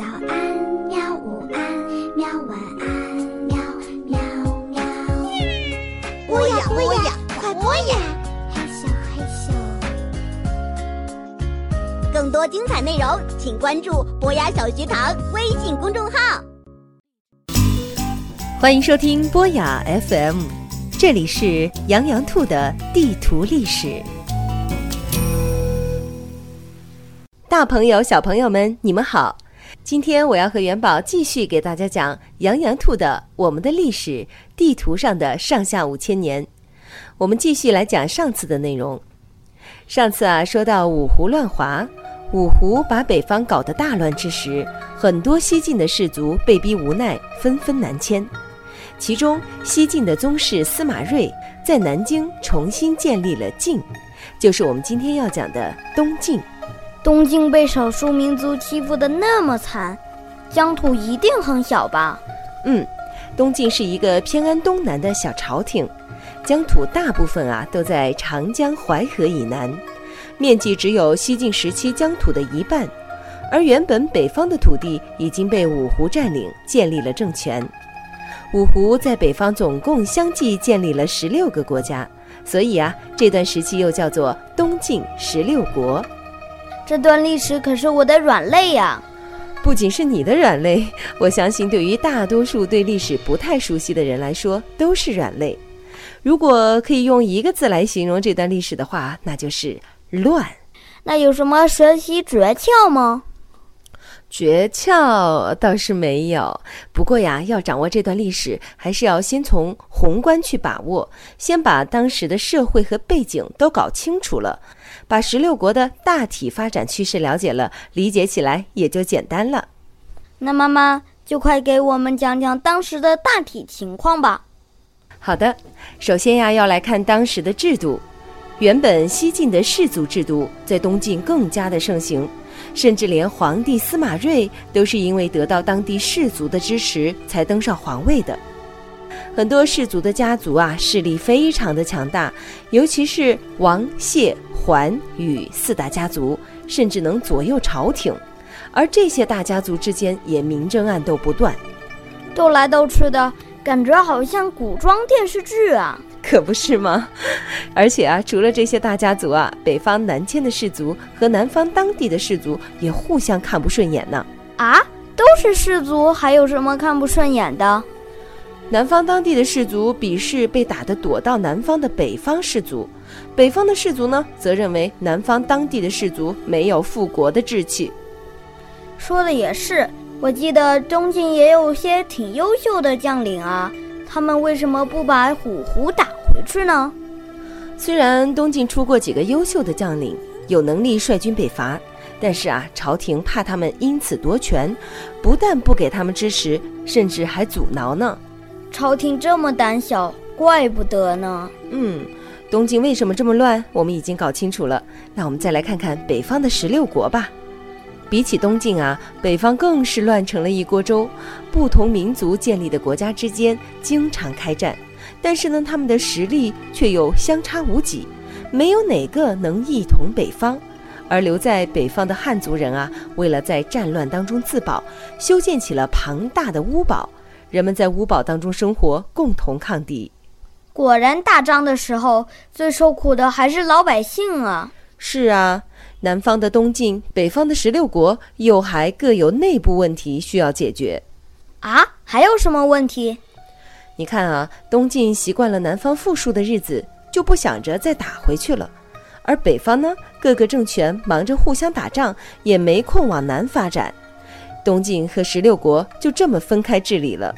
早安，喵！午安，喵！晚安，喵喵喵。播呀播呀，快播呀！嘿咻嘿咻。更多精彩内容，请关注博雅小学堂微信公众号。欢迎收听博雅 FM，这里是羊羊兔的地图历史。大朋友、小朋友们，你们好！今天我要和元宝继续给大家讲羊羊兔的《我们的历史地图上的上下五千年》。我们继续来讲上次的内容。上次啊，说到五胡乱华，五胡把北方搞得大乱之时，很多西晋的士族被逼无奈，纷纷南迁。其中，西晋的宗室司马睿在南京重新建立了晋，就是我们今天要讲的东晋。东晋被少数民族欺负的那么惨，疆土一定很小吧？嗯，东晋是一个偏安东南的小朝廷，疆土大部分啊都在长江淮河以南，面积只有西晋时期疆土的一半。而原本北方的土地已经被五胡占领，建立了政权。五胡在北方总共相继建立了十六个国家，所以啊，这段时期又叫做东晋十六国。这段历史可是我的软肋呀！不仅是你的软肋，我相信对于大多数对历史不太熟悉的人来说都是软肋。如果可以用一个字来形容这段历史的话，那就是乱。那有什么学习诀窍吗？诀窍倒是没有，不过呀，要掌握这段历史，还是要先从宏观去把握，先把当时的社会和背景都搞清楚了，把十六国的大体发展趋势了解了，理解起来也就简单了。那妈妈就快给我们讲讲当时的大体情况吧。好的，首先呀，要来看当时的制度。原本西晋的氏族制度在东晋更加的盛行，甚至连皇帝司马睿都是因为得到当地氏族的支持才登上皇位的。很多氏族的家族啊，势力非常的强大，尤其是王、谢、桓、宇四大家族，甚至能左右朝廷。而这些大家族之间也明争暗斗不断，斗来斗去的感觉好像古装电视剧啊。可不是吗？而且啊，除了这些大家族啊，北方南迁的氏族和南方当地的氏族也互相看不顺眼呢。啊，都是氏族，还有什么看不顺眼的？南方当地的氏族鄙视被打得躲到南方的北方氏族，北方的氏族呢，则认为南方当地的氏族没有复国的志气。说的也是，我记得东晋也有些挺优秀的将领啊。他们为什么不把虎胡打回去呢？虽然东晋出过几个优秀的将领，有能力率军北伐，但是啊，朝廷怕他们因此夺权，不但不给他们支持，甚至还阻挠呢。朝廷这么胆小，怪不得呢。嗯，东晋为什么这么乱？我们已经搞清楚了。那我们再来看看北方的十六国吧。比起东晋啊，北方更是乱成了一锅粥。不同民族建立的国家之间经常开战，但是呢，他们的实力却又相差无几，没有哪个能一统北方。而留在北方的汉族人啊，为了在战乱当中自保，修建起了庞大的屋堡，人们在屋堡当中生活，共同抗敌。果然，大张的时候最受苦的还是老百姓啊！是啊。南方的东晋，北方的十六国，又还各有内部问题需要解决，啊？还有什么问题？你看啊，东晋习惯了南方富庶的日子，就不想着再打回去了；而北方呢，各个政权忙着互相打仗，也没空往南发展，东晋和十六国就这么分开治理了。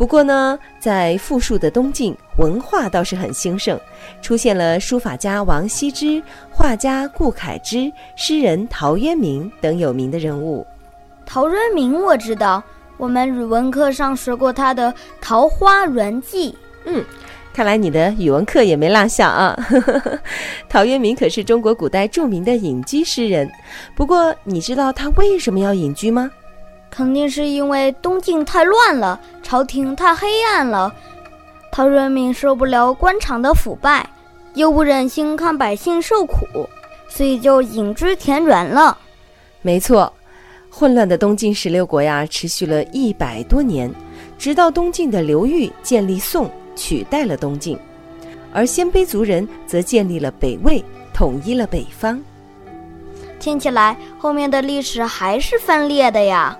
不过呢，在富庶的东晋，文化倒是很兴盛，出现了书法家王羲之、画家顾恺之、诗人陶渊明等有名的人物。陶渊明我知道，我们语文课上学过他的《桃花源记》。嗯，看来你的语文课也没落下啊。陶渊明可是中国古代著名的隐居诗人。不过，你知道他为什么要隐居吗？肯定是因为东晋太乱了，朝廷太黑暗了。陶渊明受不了官场的腐败，又不忍心看百姓受苦，所以就隐居田园了。没错，混乱的东晋十六国呀，持续了一百多年，直到东晋的刘裕建立宋，取代了东晋，而鲜卑族人则建立了北魏，统一了北方。听起来后面的历史还是分裂的呀。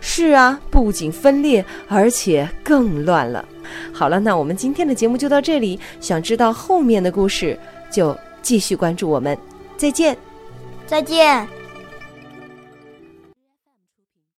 是啊，不仅分裂，而且更乱了。好了，那我们今天的节目就到这里。想知道后面的故事，就继续关注我们。再见。再见。